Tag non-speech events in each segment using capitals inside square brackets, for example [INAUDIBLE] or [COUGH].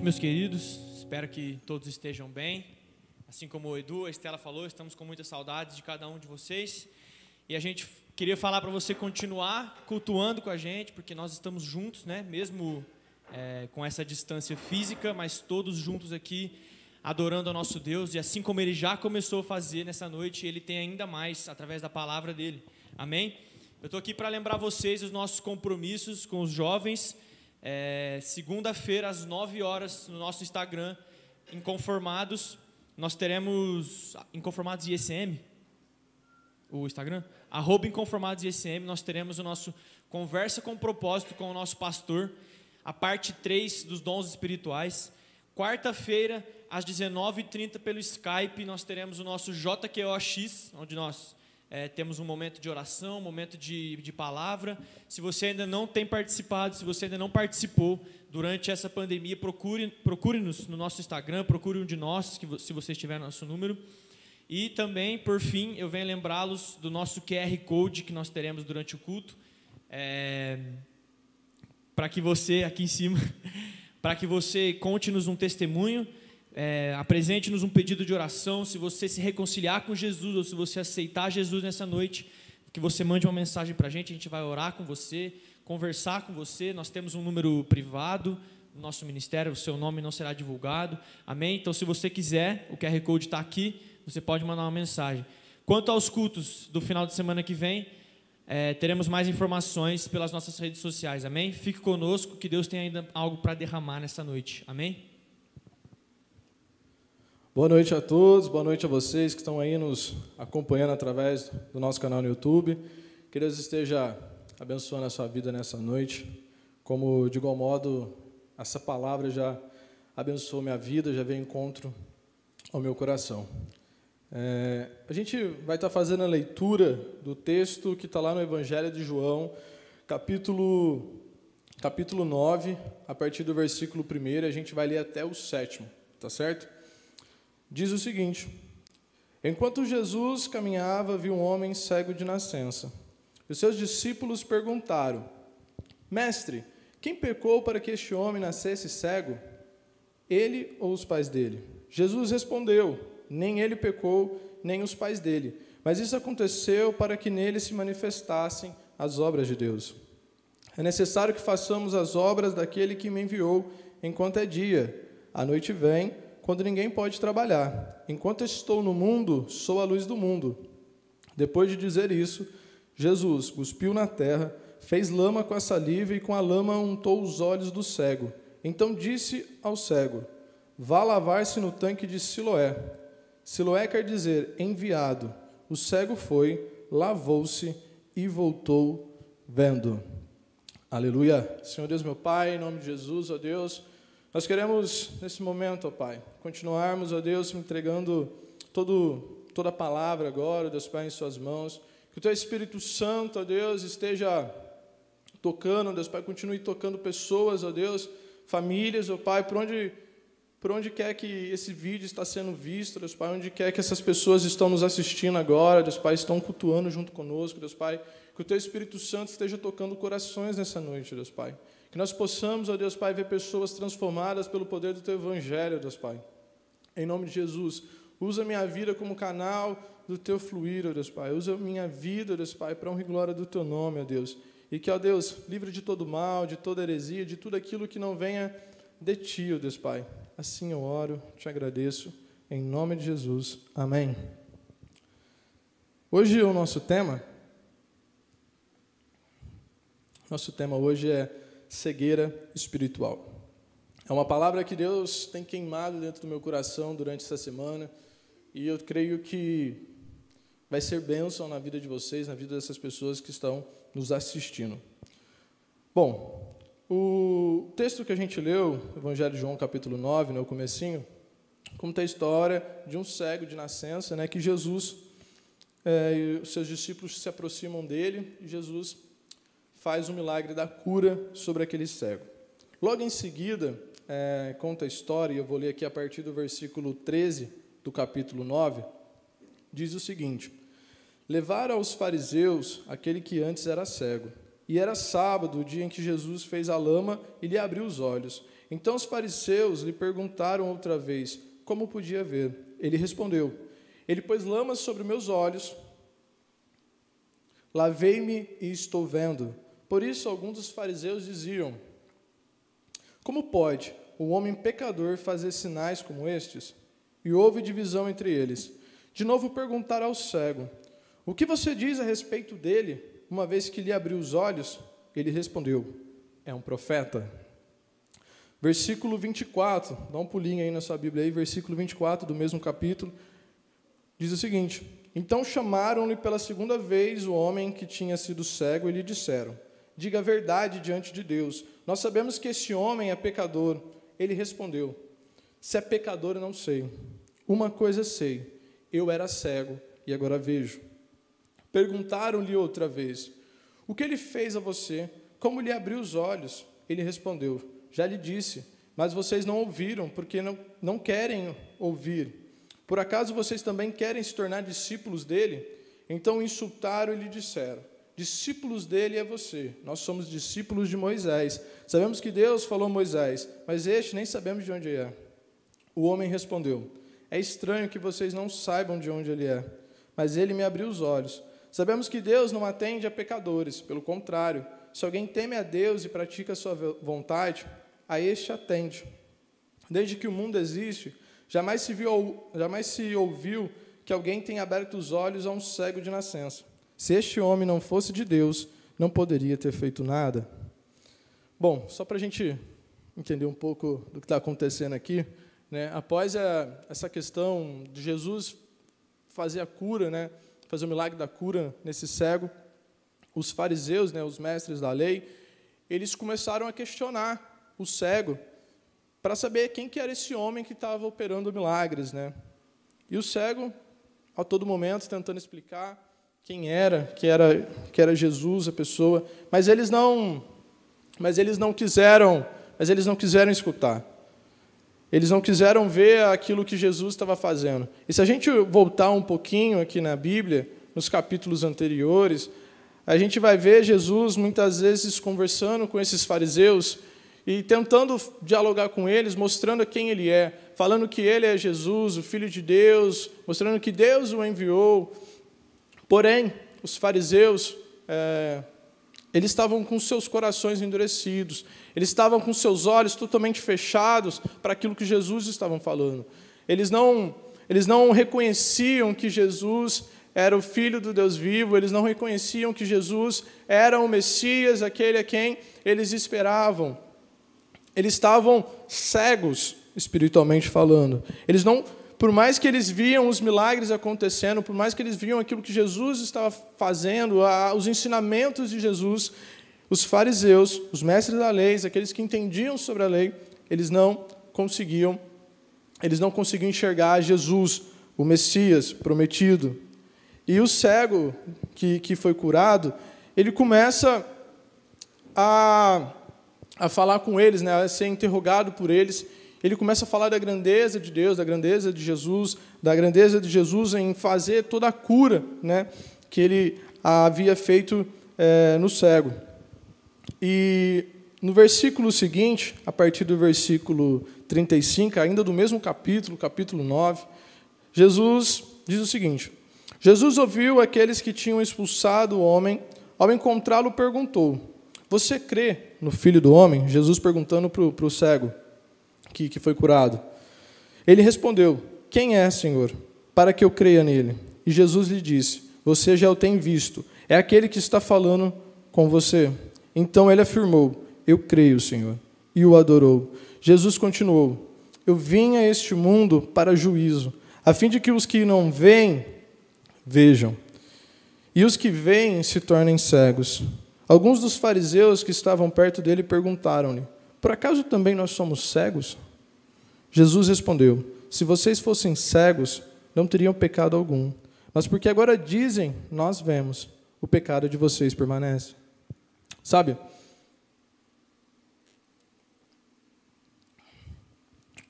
noite, meus queridos. Espero que todos estejam bem. Assim como o Edu, a Estela falou, estamos com muitas saudades de cada um de vocês. E a gente queria falar para você continuar cultuando com a gente, porque nós estamos juntos, né? Mesmo é, com essa distância física, mas todos juntos aqui adorando ao nosso Deus. E assim como ele já começou a fazer nessa noite, ele tem ainda mais através da palavra dele. Amém? Eu estou aqui para lembrar vocês os nossos compromissos com os jovens. É, Segunda-feira, às 9 horas, no nosso Instagram, Inconformados, nós teremos. Inconformados ISM? O Instagram? Arroba Inconformados ISM, nós teremos o nosso Conversa com Propósito com o nosso pastor, a parte 3 dos dons espirituais. Quarta-feira, às 19h30, pelo Skype, nós teremos o nosso JQOX, onde nós é, temos um momento de oração, um momento de, de palavra. Se você ainda não tem participado, se você ainda não participou durante essa pandemia, procure, procure-nos no nosso Instagram, procure um de nós, que, se você estiver no nosso número. E também, por fim, eu venho lembrá-los do nosso QR Code que nós teremos durante o culto. É, para que você, aqui em cima, [LAUGHS] para que você conte-nos um testemunho é, apresente-nos um pedido de oração. Se você se reconciliar com Jesus ou se você aceitar Jesus nessa noite, que você mande uma mensagem para a gente. A gente vai orar com você, conversar com você. Nós temos um número privado no nosso ministério, o seu nome não será divulgado. Amém? Então, se você quiser, o QR Code está aqui, você pode mandar uma mensagem. Quanto aos cultos do final de semana que vem, é, teremos mais informações pelas nossas redes sociais. Amém? Fique conosco, que Deus tem ainda algo para derramar nessa noite. Amém? Boa noite a todos, boa noite a vocês que estão aí nos acompanhando através do nosso canal no YouTube. Que Deus esteja abençoando a sua vida nessa noite. Como, de igual modo, essa palavra já abençoou minha vida, já veio encontro ao meu coração. É, a gente vai estar fazendo a leitura do texto que está lá no Evangelho de João, capítulo, capítulo 9, a partir do versículo 1, a gente vai ler até o sétimo, tá certo? Diz o seguinte: Enquanto Jesus caminhava, viu um homem cego de nascença. Os seus discípulos perguntaram: Mestre, quem pecou para que este homem nascesse cego? Ele ou os pais dele? Jesus respondeu: Nem ele pecou, nem os pais dele. Mas isso aconteceu para que nele se manifestassem as obras de Deus. É necessário que façamos as obras daquele que me enviou enquanto é dia. A noite vem quando ninguém pode trabalhar. Enquanto estou no mundo, sou a luz do mundo. Depois de dizer isso, Jesus cuspiu na terra, fez lama com a saliva e com a lama untou os olhos do cego. Então disse ao cego: Vá lavar-se no tanque de Siloé. Siloé quer dizer enviado. O cego foi, lavou-se e voltou vendo. Aleluia. Senhor Deus, meu Pai, em nome de Jesus, ó Deus. Nós queremos, nesse momento, ó Pai, continuarmos, ó Deus, entregando todo, toda a palavra agora, Deus Pai, em Suas mãos. Que o Teu Espírito Santo, ó Deus, esteja tocando, Deus Pai, continue tocando pessoas, ó Deus, famílias, ó Pai, por onde, por onde quer que esse vídeo está sendo visto, Deus Pai, onde quer que essas pessoas estão nos assistindo agora, Deus Pai, estão cultuando junto conosco, Deus Pai, que o Teu Espírito Santo esteja tocando corações nessa noite, Deus Pai. Que nós possamos, ó Deus Pai, ver pessoas transformadas pelo poder do Teu Evangelho, Deus Pai. Em nome de Jesus, usa minha vida como canal do Teu fluir, ó Deus Pai. Usa minha vida, ó Deus Pai, para honra e glória do Teu nome, ó Deus. E que, ó Deus, livre de todo mal, de toda heresia, de tudo aquilo que não venha de Ti, ó Deus Pai. Assim eu oro, te agradeço, em nome de Jesus. Amém. Hoje o nosso tema, nosso tema hoje é cegueira espiritual. É uma palavra que Deus tem queimado dentro do meu coração durante essa semana e eu creio que vai ser bênção na vida de vocês, na vida dessas pessoas que estão nos assistindo. Bom, o texto que a gente leu, Evangelho de João, capítulo 9, no né, comecinho, conta a história de um cego de nascença, né, que Jesus é, os seus discípulos se aproximam dele e Jesus faz o milagre da cura sobre aquele cego. Logo em seguida, é, conta a história, e eu vou ler aqui a partir do versículo 13 do capítulo 9, diz o seguinte: Levaram aos fariseus aquele que antes era cego. E era sábado, o dia em que Jesus fez a lama e lhe abriu os olhos. Então os fariseus lhe perguntaram outra vez como podia ver. Ele respondeu: Ele pôs lamas sobre meus olhos, lavei-me e estou vendo. Por isso, alguns dos fariseus diziam: Como pode o homem pecador fazer sinais como estes? E houve divisão entre eles. De novo perguntaram ao cego: O que você diz a respeito dele, uma vez que lhe abriu os olhos? Ele respondeu: É um profeta. Versículo 24, dá um pulinho aí na sua Bíblia aí, versículo 24 do mesmo capítulo, diz o seguinte: Então chamaram-lhe pela segunda vez o homem que tinha sido cego e lhe disseram: Diga a verdade diante de Deus. Nós sabemos que esse homem é pecador. Ele respondeu: Se é pecador, eu não sei. Uma coisa sei: eu era cego e agora vejo. Perguntaram-lhe outra vez: O que ele fez a você? Como lhe abriu os olhos? Ele respondeu: já lhe disse, mas vocês não ouviram, porque não, não querem ouvir. Por acaso vocês também querem se tornar discípulos dele? Então insultaram e lhe disseram: Discípulos dele é você, nós somos discípulos de Moisés. Sabemos que Deus falou a Moisés, mas este nem sabemos de onde é. O homem respondeu: É estranho que vocês não saibam de onde ele é, mas ele me abriu os olhos. Sabemos que Deus não atende a pecadores, pelo contrário, se alguém teme a Deus e pratica a sua vontade, a este atende. Desde que o mundo existe, jamais se, viu, jamais se ouviu que alguém tenha aberto os olhos a um cego de nascença. Se este homem não fosse de Deus, não poderia ter feito nada. Bom, só para a gente entender um pouco do que está acontecendo aqui, né, após a, essa questão de Jesus fazer a cura, né, fazer o milagre da cura nesse cego, os fariseus, né, os mestres da lei, eles começaram a questionar o cego para saber quem que era esse homem que estava operando milagres, né? E o cego, a todo momento, tentando explicar quem era, que era, que era Jesus, a pessoa, mas eles não, mas eles não quiseram, mas eles não quiseram escutar. Eles não quiseram ver aquilo que Jesus estava fazendo. E se a gente voltar um pouquinho aqui na Bíblia, nos capítulos anteriores, a gente vai ver Jesus muitas vezes conversando com esses fariseus e tentando dialogar com eles, mostrando quem ele é, falando que ele é Jesus, o Filho de Deus, mostrando que Deus o enviou. Porém, os fariseus, é, eles estavam com seus corações endurecidos, eles estavam com seus olhos totalmente fechados para aquilo que Jesus estava falando. Eles não, eles não reconheciam que Jesus era o Filho do Deus vivo, eles não reconheciam que Jesus era o Messias, aquele a quem eles esperavam eles estavam cegos espiritualmente falando. Eles não, por mais que eles viam os milagres acontecendo, por mais que eles viam aquilo que Jesus estava fazendo, os ensinamentos de Jesus, os fariseus, os mestres da lei, aqueles que entendiam sobre a lei, eles não conseguiam, eles não conseguiam enxergar Jesus, o Messias prometido. E o cego que, que foi curado, ele começa a a falar com eles, né, a ser interrogado por eles. Ele começa a falar da grandeza de Deus, da grandeza de Jesus, da grandeza de Jesus em fazer toda a cura né, que ele havia feito é, no cego. E no versículo seguinte, a partir do versículo 35, ainda do mesmo capítulo, capítulo 9, Jesus diz o seguinte: Jesus ouviu aqueles que tinham expulsado o homem, ao encontrá-lo, perguntou: você crê no Filho do Homem? Jesus perguntando para o cego que, que foi curado. Ele respondeu: Quem é, Senhor, para que eu creia nele? E Jesus lhe disse: Você já o tem visto, é aquele que está falando com você. Então ele afirmou: Eu creio, Senhor, e o adorou. Jesus continuou: Eu vim a este mundo para juízo, a fim de que os que não veem vejam, e os que veem se tornem cegos. Alguns dos fariseus que estavam perto dele perguntaram-lhe: Por acaso também nós somos cegos? Jesus respondeu: Se vocês fossem cegos, não teriam pecado algum. Mas porque agora dizem, nós vemos, o pecado de vocês permanece. Sabe?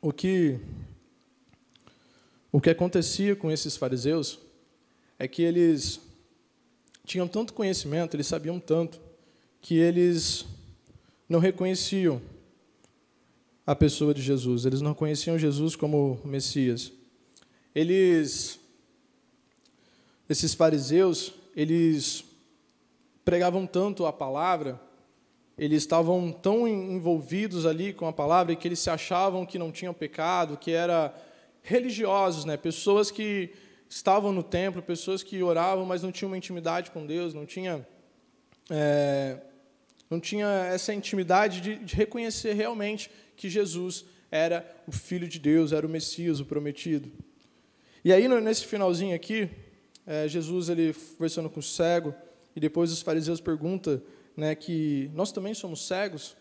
O que o que acontecia com esses fariseus é que eles tinham tanto conhecimento, eles sabiam tanto, que eles não reconheciam a pessoa de Jesus. Eles não conheciam Jesus como Messias. Eles esses fariseus, eles pregavam tanto a palavra, eles estavam tão envolvidos ali com a palavra que eles se achavam que não tinham pecado, que era religiosos, né? Pessoas que estavam no templo, pessoas que oravam, mas não tinham uma intimidade com Deus, não tinha é, não tinha essa intimidade de, de reconhecer realmente que Jesus era o Filho de Deus, era o Messias, o prometido. E aí nesse finalzinho aqui, é, Jesus ele conversando com o cego e depois os fariseus perguntam, né, que nós também somos cegos.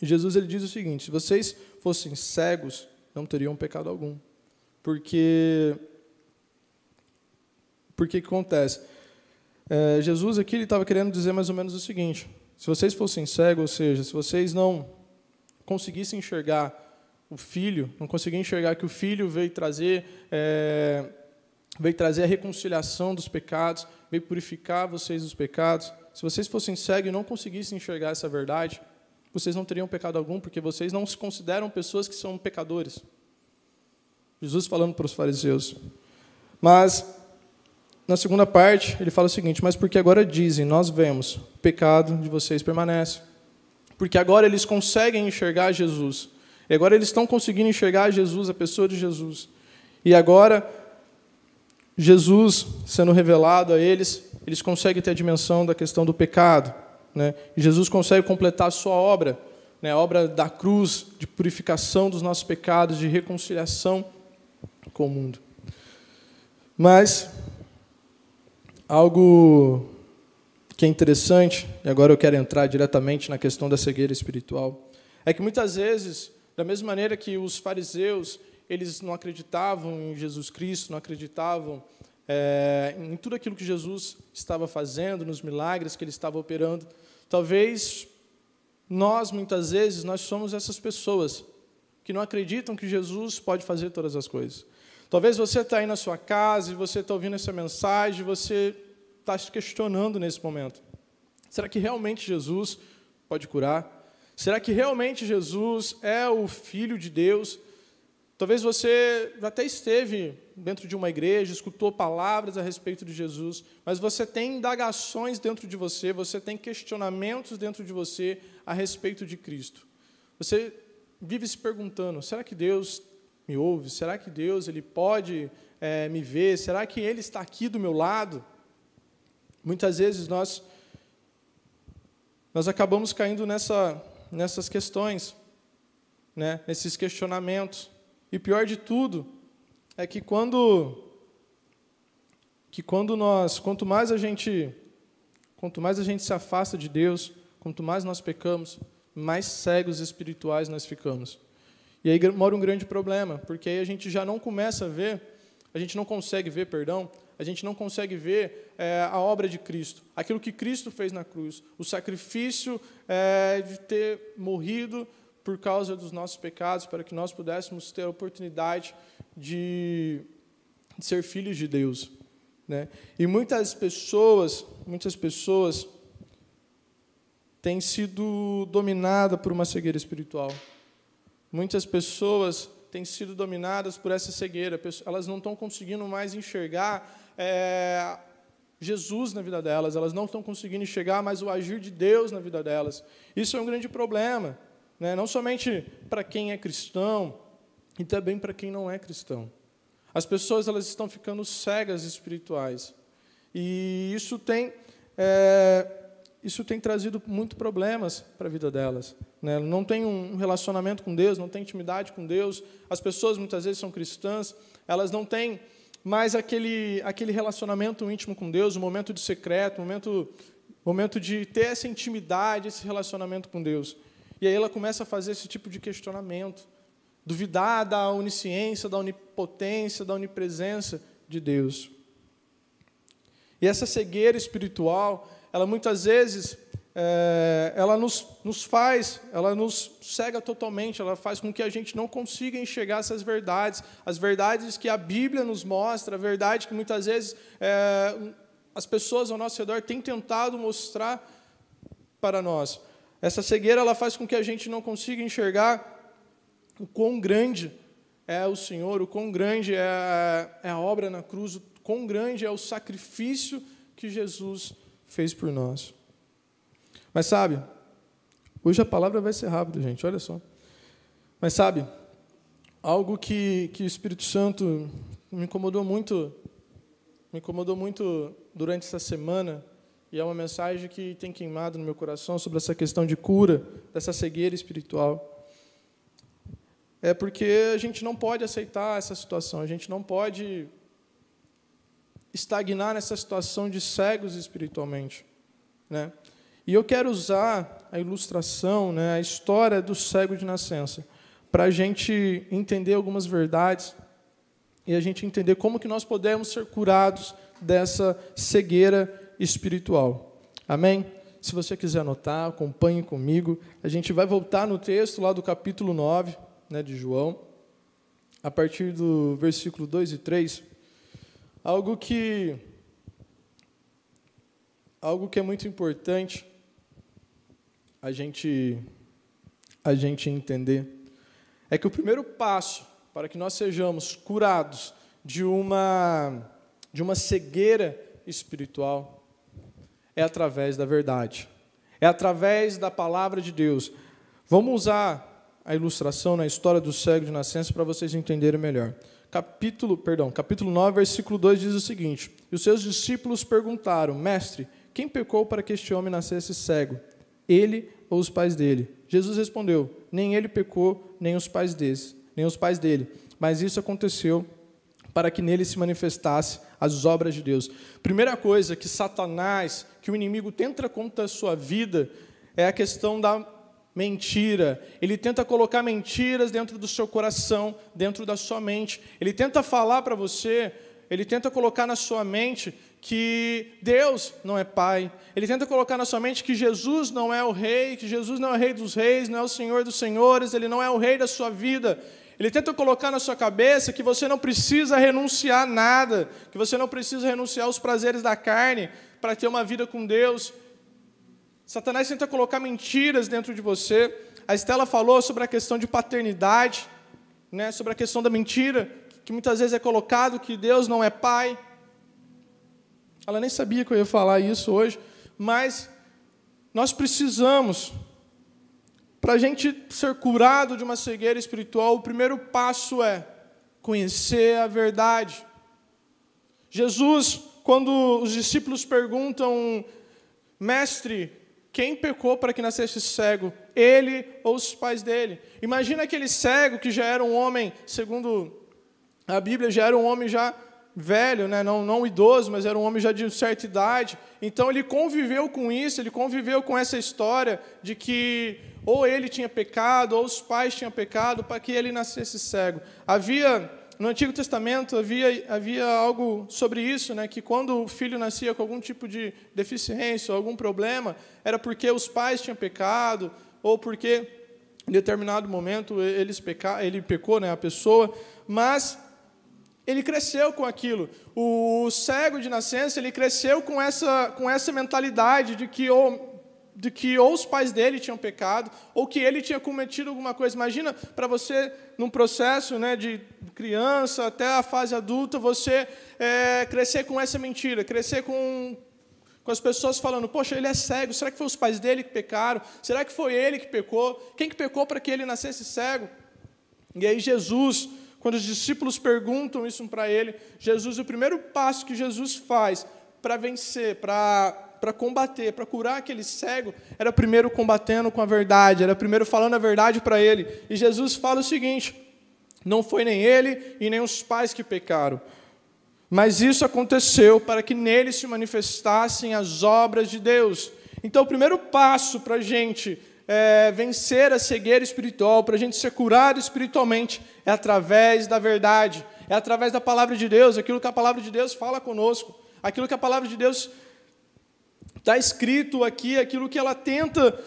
E Jesus ele diz o seguinte: se vocês fossem cegos, não teriam pecado algum, porque porque que acontece? É, Jesus aqui ele estava querendo dizer mais ou menos o seguinte: se vocês fossem cegos, ou seja, se vocês não conseguissem enxergar o filho, não conseguissem enxergar que o filho veio trazer é, veio trazer a reconciliação dos pecados, veio purificar vocês dos pecados. Se vocês fossem cegos e não conseguissem enxergar essa verdade, vocês não teriam pecado algum, porque vocês não se consideram pessoas que são pecadores. Jesus falando para os fariseus. Mas na segunda parte, ele fala o seguinte: Mas porque agora dizem, nós vemos, o pecado de vocês permanece. Porque agora eles conseguem enxergar Jesus. E agora eles estão conseguindo enxergar Jesus, a pessoa de Jesus. E agora, Jesus sendo revelado a eles, eles conseguem ter a dimensão da questão do pecado. Né? Jesus consegue completar a sua obra, né? a obra da cruz, de purificação dos nossos pecados, de reconciliação com o mundo. Mas Algo que é interessante, e agora eu quero entrar diretamente na questão da cegueira espiritual, é que muitas vezes, da mesma maneira que os fariseus, eles não acreditavam em Jesus Cristo, não acreditavam é, em tudo aquilo que Jesus estava fazendo, nos milagres que ele estava operando, talvez nós, muitas vezes, nós somos essas pessoas que não acreditam que Jesus pode fazer todas as coisas. Talvez você está aí na sua casa e você está ouvindo essa mensagem, você está se questionando nesse momento. Será que realmente Jesus pode curar? Será que realmente Jesus é o Filho de Deus? Talvez você até esteve dentro de uma igreja, escutou palavras a respeito de Jesus, mas você tem indagações dentro de você, você tem questionamentos dentro de você a respeito de Cristo. Você vive se perguntando: será que Deus me ouve? Será que Deus ele pode é, me ver? Será que Ele está aqui do meu lado? Muitas vezes nós nós acabamos caindo nessa, nessas questões, né? nesses questionamentos. E pior de tudo é que quando que quando nós, quanto mais a gente quanto mais a gente se afasta de Deus, quanto mais nós pecamos, mais cegos espirituais nós ficamos. E aí mora um grande problema, porque aí a gente já não começa a ver, a gente não consegue ver, perdão, a gente não consegue ver é, a obra de Cristo, aquilo que Cristo fez na cruz, o sacrifício é, de ter morrido por causa dos nossos pecados, para que nós pudéssemos ter a oportunidade de, de ser filhos de Deus. Né? E muitas pessoas, muitas pessoas têm sido dominadas por uma cegueira espiritual. Muitas pessoas têm sido dominadas por essa cegueira, elas não estão conseguindo mais enxergar é, Jesus na vida delas, elas não estão conseguindo enxergar mais o agir de Deus na vida delas. Isso é um grande problema, né? não somente para quem é cristão, e também para quem não é cristão. As pessoas elas estão ficando cegas espirituais. E isso tem é, isso tem trazido muito problemas para a vida delas. Né? Não tem um relacionamento com Deus, não tem intimidade com Deus. As pessoas muitas vezes são cristãs, elas não têm mais aquele, aquele relacionamento íntimo com Deus, um momento de secreto, um momento, momento de ter essa intimidade, esse relacionamento com Deus. E aí ela começa a fazer esse tipo de questionamento, duvidar da onisciência, da onipotência, da onipresença de Deus. E essa cegueira espiritual, ela muitas vezes é, ela nos, nos faz, ela nos cega totalmente, ela faz com que a gente não consiga enxergar essas verdades, as verdades que a Bíblia nos mostra, a verdade que muitas vezes é, as pessoas ao nosso redor têm tentado mostrar para nós. Essa cegueira ela faz com que a gente não consiga enxergar o quão grande é o Senhor, o quão grande é, é a obra na cruz, o quão grande é o sacrifício que Jesus fez por nós. Mas sabe, hoje a palavra vai ser rápida, gente, olha só. Mas sabe, algo que, que o Espírito Santo me incomodou muito, me incomodou muito durante essa semana, e é uma mensagem que tem queimado no meu coração sobre essa questão de cura, dessa cegueira espiritual é porque a gente não pode aceitar essa situação, a gente não pode estagnar nessa situação de cegos espiritualmente, né? E eu quero usar a ilustração, né, a história do cego de nascença, para a gente entender algumas verdades e a gente entender como que nós podemos ser curados dessa cegueira espiritual. Amém? Se você quiser anotar, acompanhe comigo. A gente vai voltar no texto lá do capítulo 9 né, de João, a partir do versículo 2 e 3, algo que algo que é muito importante a gente a gente entender é que o primeiro passo para que nós sejamos curados de uma de uma cegueira espiritual é através da verdade. É através da palavra de Deus. Vamos usar a ilustração na história do cego de nascença para vocês entenderem melhor. Capítulo, perdão, capítulo 9, versículo 2 diz o seguinte: E os seus discípulos perguntaram: Mestre, quem pecou para que este homem nascesse cego? Ele ou os pais dele? Jesus respondeu: Nem ele pecou, nem os pais desse, nem os pais dele. Mas isso aconteceu para que nele se manifestasse as obras de Deus. Primeira coisa que Satanás, que o inimigo tenta contra a sua vida, é a questão da mentira. Ele tenta colocar mentiras dentro do seu coração, dentro da sua mente. Ele tenta falar para você, ele tenta colocar na sua mente que Deus não é pai. Ele tenta colocar na sua mente que Jesus não é o rei, que Jesus não é o rei dos reis, não é o senhor dos senhores, ele não é o rei da sua vida. Ele tenta colocar na sua cabeça que você não precisa renunciar a nada, que você não precisa renunciar aos prazeres da carne para ter uma vida com Deus. Satanás tenta colocar mentiras dentro de você. A Estela falou sobre a questão de paternidade, né, sobre a questão da mentira, que muitas vezes é colocado que Deus não é pai. Ela nem sabia que eu ia falar isso hoje, mas nós precisamos, para a gente ser curado de uma cegueira espiritual, o primeiro passo é conhecer a verdade. Jesus, quando os discípulos perguntam, mestre, quem pecou para que nascesse cego? Ele ou os pais dele? Imagina aquele cego que já era um homem, segundo a Bíblia, já era um homem já velho, né? não, não idoso, mas era um homem já de certa idade. Então ele conviveu com isso, ele conviveu com essa história de que ou ele tinha pecado, ou os pais tinham pecado para que ele nascesse cego. Havia no Antigo Testamento havia, havia algo sobre isso, né, que quando o filho nascia com algum tipo de deficiência ou algum problema, era porque os pais tinham pecado, ou porque em determinado momento eles peca, ele pecou, né, a pessoa, mas ele cresceu com aquilo. O cego de nascença, ele cresceu com essa, com essa mentalidade de que ou de que ou os pais dele tinham pecado, ou que ele tinha cometido alguma coisa. Imagina para você, num processo né, de criança até a fase adulta, você é, crescer com essa mentira, crescer com, com as pessoas falando, poxa, ele é cego, será que foi os pais dele que pecaram? Será que foi ele que pecou? Quem que pecou para que ele nascesse cego? E aí Jesus, quando os discípulos perguntam isso para ele, Jesus, o primeiro passo que Jesus faz para vencer, para para combater, para curar aquele cego, era primeiro combatendo com a verdade, era primeiro falando a verdade para ele. E Jesus fala o seguinte: não foi nem ele e nem os pais que pecaram, mas isso aconteceu para que nele se manifestassem as obras de Deus. Então, o primeiro passo para a gente é, vencer a cegueira espiritual, para a gente ser curado espiritualmente, é através da verdade, é através da palavra de Deus, aquilo que a palavra de Deus fala conosco, aquilo que a palavra de Deus Está escrito aqui aquilo que ela tenta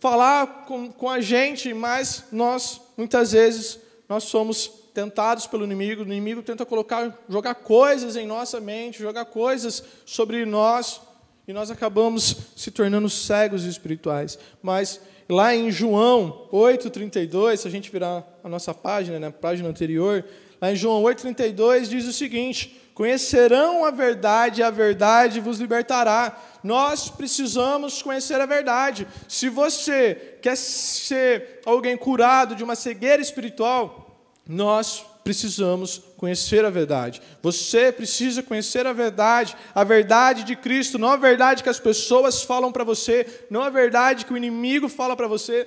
falar com, com a gente, mas nós, muitas vezes, nós somos tentados pelo inimigo, o inimigo tenta colocar, jogar coisas em nossa mente, jogar coisas sobre nós, e nós acabamos se tornando cegos espirituais. Mas Lá em João 8,32, se a gente virar a nossa página, né, página anterior, lá em João 8,32 diz o seguinte: Conhecerão a verdade, e a verdade vos libertará. Nós precisamos conhecer a verdade. Se você quer ser alguém curado de uma cegueira espiritual, nós precisamos conhecer a verdade. Você precisa conhecer a verdade, a verdade de Cristo, não a verdade que as pessoas falam para você, não a verdade que o inimigo fala para você,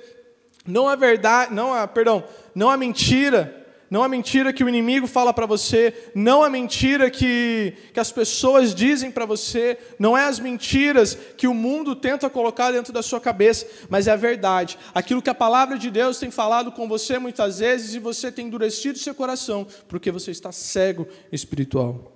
não a verdade, não a, perdão, não a mentira não a mentira que o inimigo fala para você, não a mentira que, que as pessoas dizem para você, não é as mentiras que o mundo tenta colocar dentro da sua cabeça, mas é a verdade. Aquilo que a palavra de Deus tem falado com você muitas vezes e você tem endurecido seu coração, porque você está cego espiritual.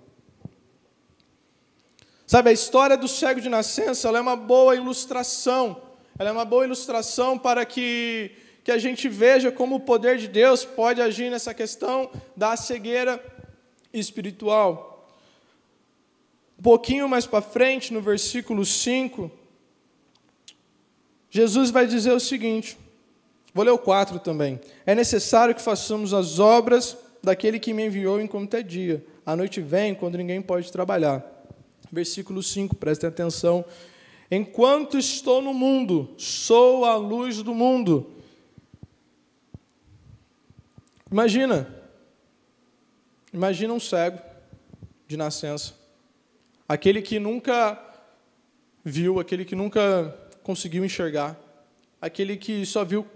Sabe, a história do cego de nascença é uma boa ilustração, ela é uma boa ilustração para que que a gente veja como o poder de Deus pode agir nessa questão da cegueira espiritual. Um pouquinho mais para frente, no versículo 5, Jesus vai dizer o seguinte: vou ler o 4 também. É necessário que façamos as obras daquele que me enviou enquanto é dia. A noite vem quando ninguém pode trabalhar. Versículo 5, prestem atenção. Enquanto estou no mundo, sou a luz do mundo. Imagina, imagina um cego de nascença, aquele que nunca viu, aquele que nunca conseguiu enxergar, aquele que só viu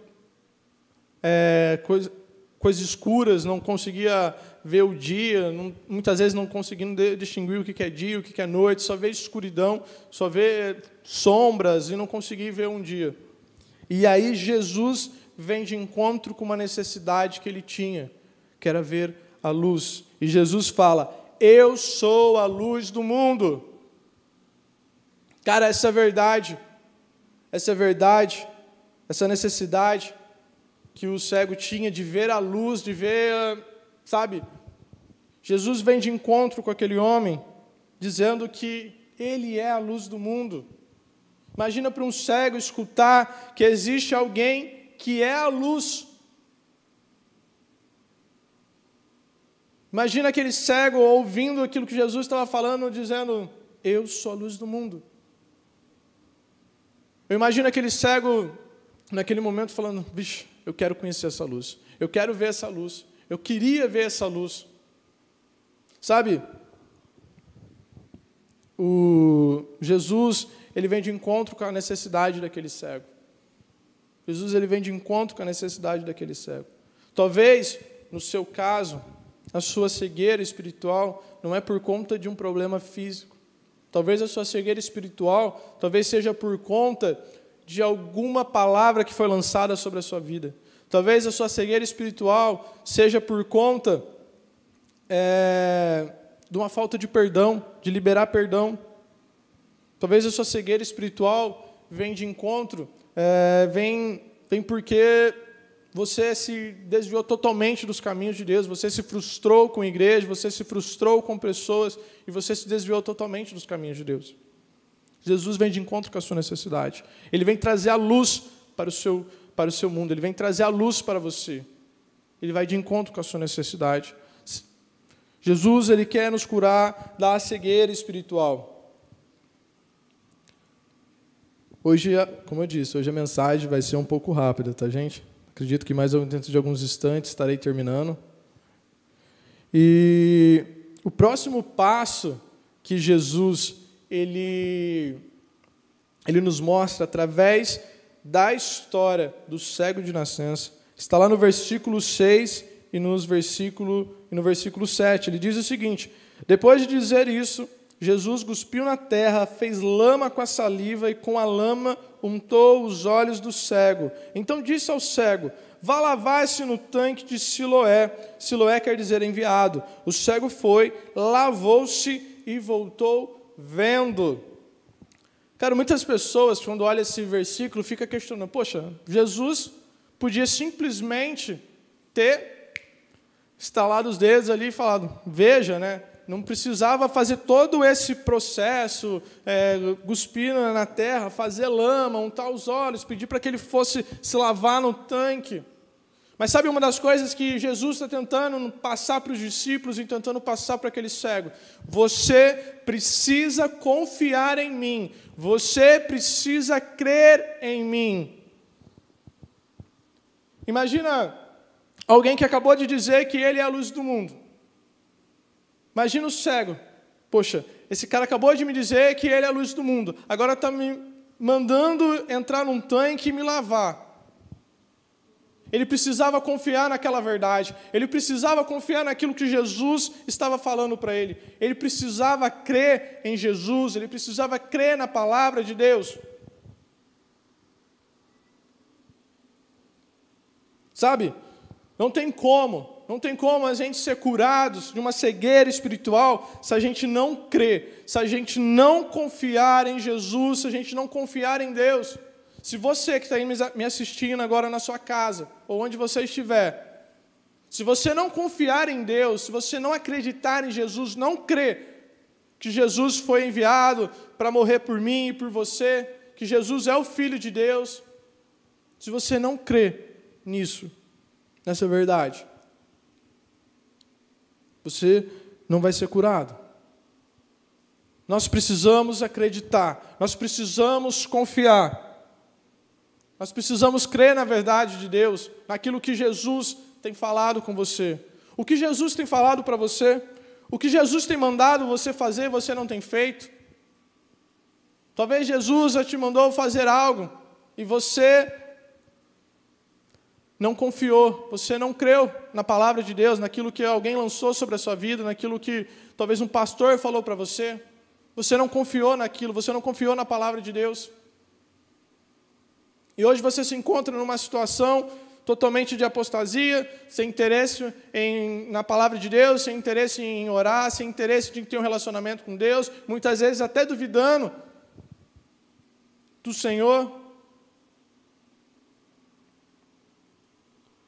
é, coisa, coisas escuras, não conseguia ver o dia, não, muitas vezes não conseguindo distinguir o que é dia, o que é noite, só vê escuridão, só vê sombras e não conseguia ver um dia. E aí Jesus vem de encontro com uma necessidade que ele tinha, que era ver a luz. E Jesus fala: Eu sou a luz do mundo. Cara, essa é verdade, essa é verdade, essa necessidade que o cego tinha de ver a luz, de ver, sabe? Jesus vem de encontro com aquele homem, dizendo que ele é a luz do mundo. Imagina para um cego escutar que existe alguém que é a luz. Imagina aquele cego ouvindo aquilo que Jesus estava falando, dizendo: Eu sou a luz do mundo. Eu imagino aquele cego naquele momento falando: Vixe, eu quero conhecer essa luz, eu quero ver essa luz, eu queria ver essa luz. Sabe, o Jesus, ele vem de encontro com a necessidade daquele cego. Jesus ele vem de encontro com a necessidade daquele cego. Talvez, no seu caso, a sua cegueira espiritual não é por conta de um problema físico. Talvez a sua cegueira espiritual, talvez seja por conta de alguma palavra que foi lançada sobre a sua vida. Talvez a sua cegueira espiritual seja por conta é, de uma falta de perdão, de liberar perdão. Talvez a sua cegueira espiritual venha de encontro é, vem, vem porque você se desviou totalmente dos caminhos de Deus, você se frustrou com a igreja, você se frustrou com pessoas e você se desviou totalmente dos caminhos de Deus. Jesus vem de encontro com a sua necessidade. Ele vem trazer a luz para o seu, para o seu mundo, ele vem trazer a luz para você. Ele vai de encontro com a sua necessidade. Jesus ele quer nos curar da cegueira espiritual. Hoje, como eu disse, hoje a mensagem vai ser um pouco rápida, tá, gente? Acredito que mais dentro de alguns instantes estarei terminando. E o próximo passo que Jesus ele ele nos mostra através da história do cego de nascença está lá no versículo 6 e nos versículo e no versículo 7. Ele diz o seguinte: Depois de dizer isso, Jesus cuspiu na terra, fez lama com a saliva e com a lama untou os olhos do cego. Então disse ao cego: Vá lavar-se no tanque de Siloé. Siloé quer dizer enviado. O cego foi, lavou-se e voltou vendo. Cara, muitas pessoas, quando olham esse versículo, ficam questionando: Poxa, Jesus podia simplesmente ter estalado os dedos ali e falado: Veja, né? Não precisava fazer todo esse processo, é, cuspir na terra, fazer lama, untar os olhos, pedir para que ele fosse se lavar no tanque. Mas sabe uma das coisas que Jesus está tentando passar para os discípulos e tentando passar para aquele cego? Você precisa confiar em mim, você precisa crer em mim. Imagina alguém que acabou de dizer que ele é a luz do mundo. Imagina o cego. Poxa, esse cara acabou de me dizer que ele é a luz do mundo. Agora está me mandando entrar num tanque e me lavar. Ele precisava confiar naquela verdade. Ele precisava confiar naquilo que Jesus estava falando para ele. Ele precisava crer em Jesus. Ele precisava crer na palavra de Deus. Sabe? Não tem como não tem como a gente ser curados de uma cegueira espiritual se a gente não crer, se a gente não confiar em Jesus, se a gente não confiar em Deus. Se você que está aí me assistindo agora na sua casa, ou onde você estiver, se você não confiar em Deus, se você não acreditar em Jesus, não crer que Jesus foi enviado para morrer por mim e por você, que Jesus é o Filho de Deus, se você não crê nisso, nessa verdade, você não vai ser curado. Nós precisamos acreditar, nós precisamos confiar, nós precisamos crer na verdade de Deus, naquilo que Jesus tem falado com você. O que Jesus tem falado para você, o que Jesus tem mandado você fazer, você não tem feito. Talvez Jesus já te mandou fazer algo e você não confiou, você não creu na palavra de Deus, naquilo que alguém lançou sobre a sua vida, naquilo que talvez um pastor falou para você. Você não confiou naquilo, você não confiou na palavra de Deus. E hoje você se encontra numa situação totalmente de apostasia, sem interesse em, na palavra de Deus, sem interesse em orar, sem interesse em ter um relacionamento com Deus, muitas vezes até duvidando do Senhor.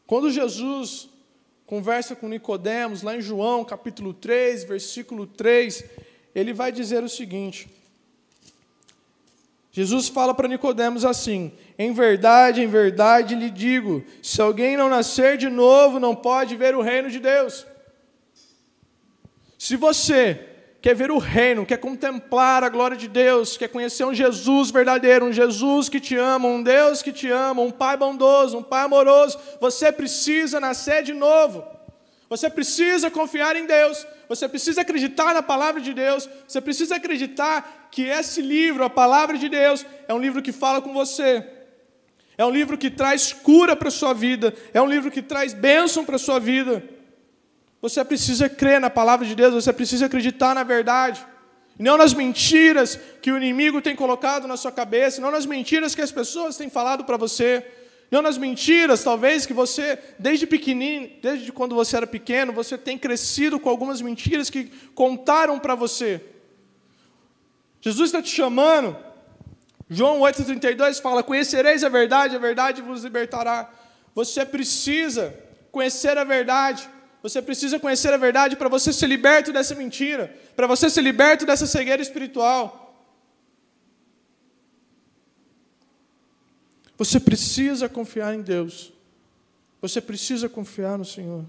Quando Jesus conversa com Nicodemos, lá em João, capítulo 3, versículo 3, ele vai dizer o seguinte: Jesus fala para Nicodemos assim: Em verdade, em verdade lhe digo, se alguém não nascer de novo, não pode ver o reino de Deus. Se você quer ver o reino, quer contemplar a glória de Deus, quer conhecer um Jesus verdadeiro, um Jesus que te ama, um Deus que te ama, um Pai bondoso, um Pai amoroso, você precisa nascer de novo. Você precisa confiar em Deus, você precisa acreditar na palavra de Deus, você precisa acreditar que esse livro, a palavra de Deus, é um livro que fala com você. É um livro que traz cura para a sua vida, é um livro que traz bênção para a sua vida. Você precisa crer na palavra de Deus, você precisa acreditar na verdade. Não nas mentiras que o inimigo tem colocado na sua cabeça, não nas mentiras que as pessoas têm falado para você, não nas mentiras, talvez, que você, desde pequenininho, desde quando você era pequeno, você tem crescido com algumas mentiras que contaram para você. Jesus está te chamando. João 8,32 fala: Conhecereis a verdade, a verdade vos libertará. Você precisa conhecer a verdade. Você precisa conhecer a verdade para você ser liberto dessa mentira, para você ser liberto dessa cegueira espiritual. Você precisa confiar em Deus. Você precisa confiar no Senhor.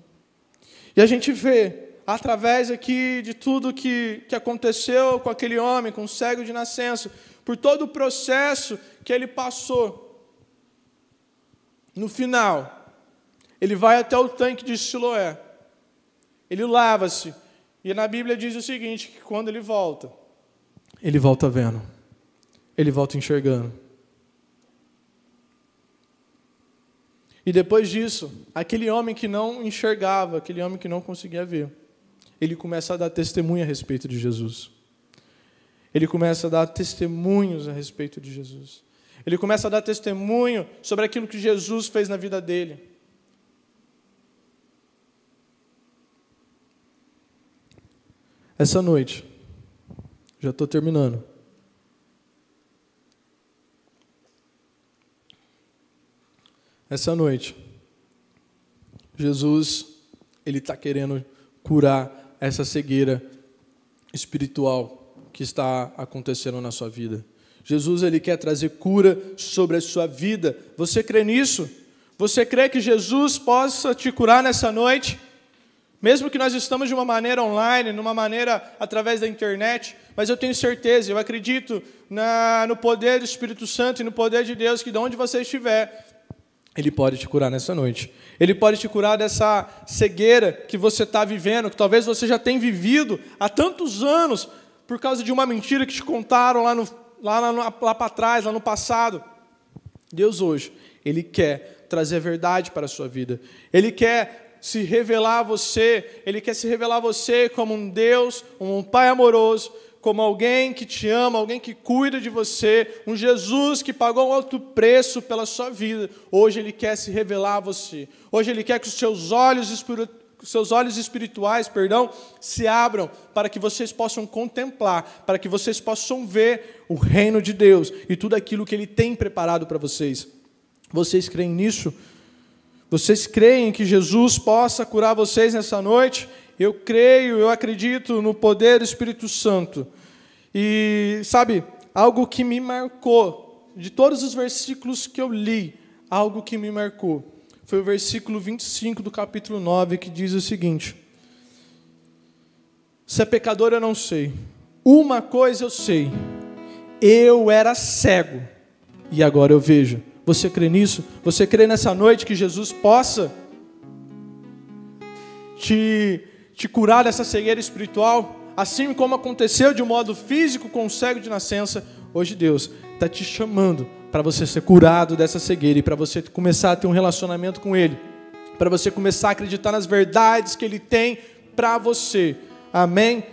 E a gente vê, através aqui de tudo que, que aconteceu com aquele homem, com o cego de nascença, por todo o processo que ele passou, no final, ele vai até o tanque de Siloé ele lava-se. E na Bíblia diz o seguinte: que quando ele volta, ele volta vendo, ele volta enxergando. E depois disso, aquele homem que não enxergava, aquele homem que não conseguia ver, ele começa a dar testemunho a respeito de Jesus. Ele começa a dar testemunhos a respeito de Jesus. Ele começa a dar testemunho sobre aquilo que Jesus fez na vida dele. Essa noite, já estou terminando. Essa noite, Jesus, Ele está querendo curar essa cegueira espiritual que está acontecendo na sua vida. Jesus ele quer trazer cura sobre a sua vida. Você crê nisso? Você crê que Jesus possa te curar nessa noite? Mesmo que nós estamos de uma maneira online, numa maneira através da internet, mas eu tenho certeza, eu acredito na, no poder do Espírito Santo e no poder de Deus, que de onde você estiver, Ele pode te curar nessa noite. Ele pode te curar dessa cegueira que você está vivendo, que talvez você já tenha vivido há tantos anos, por causa de uma mentira que te contaram lá, no, lá, lá, lá para trás, lá no passado. Deus hoje, Ele quer trazer a verdade para a sua vida. Ele quer se revelar a você, Ele quer se revelar a você como um Deus, um Pai amoroso, como alguém que te ama, alguém que cuida de você, um Jesus que pagou um alto preço pela sua vida. Hoje Ele quer se revelar a você. Hoje Ele quer que os seus olhos espirituais seus olhos espirituais, perdão, se abram para que vocês possam contemplar, para que vocês possam ver o reino de Deus e tudo aquilo que Ele tem preparado para vocês. Vocês creem nisso? Vocês creem que Jesus possa curar vocês nessa noite? Eu creio, eu acredito no poder do Espírito Santo. E, sabe, algo que me marcou, de todos os versículos que eu li, algo que me marcou, foi o versículo 25 do capítulo 9, que diz o seguinte: Se é pecador, eu não sei. Uma coisa eu sei: eu era cego e agora eu vejo. Você crê nisso? Você crê nessa noite que Jesus possa te, te curar dessa cegueira espiritual? Assim como aconteceu de um modo físico com o cego de nascença, hoje Deus está te chamando para você ser curado dessa cegueira e para você começar a ter um relacionamento com Ele, para você começar a acreditar nas verdades que Ele tem para você. Amém?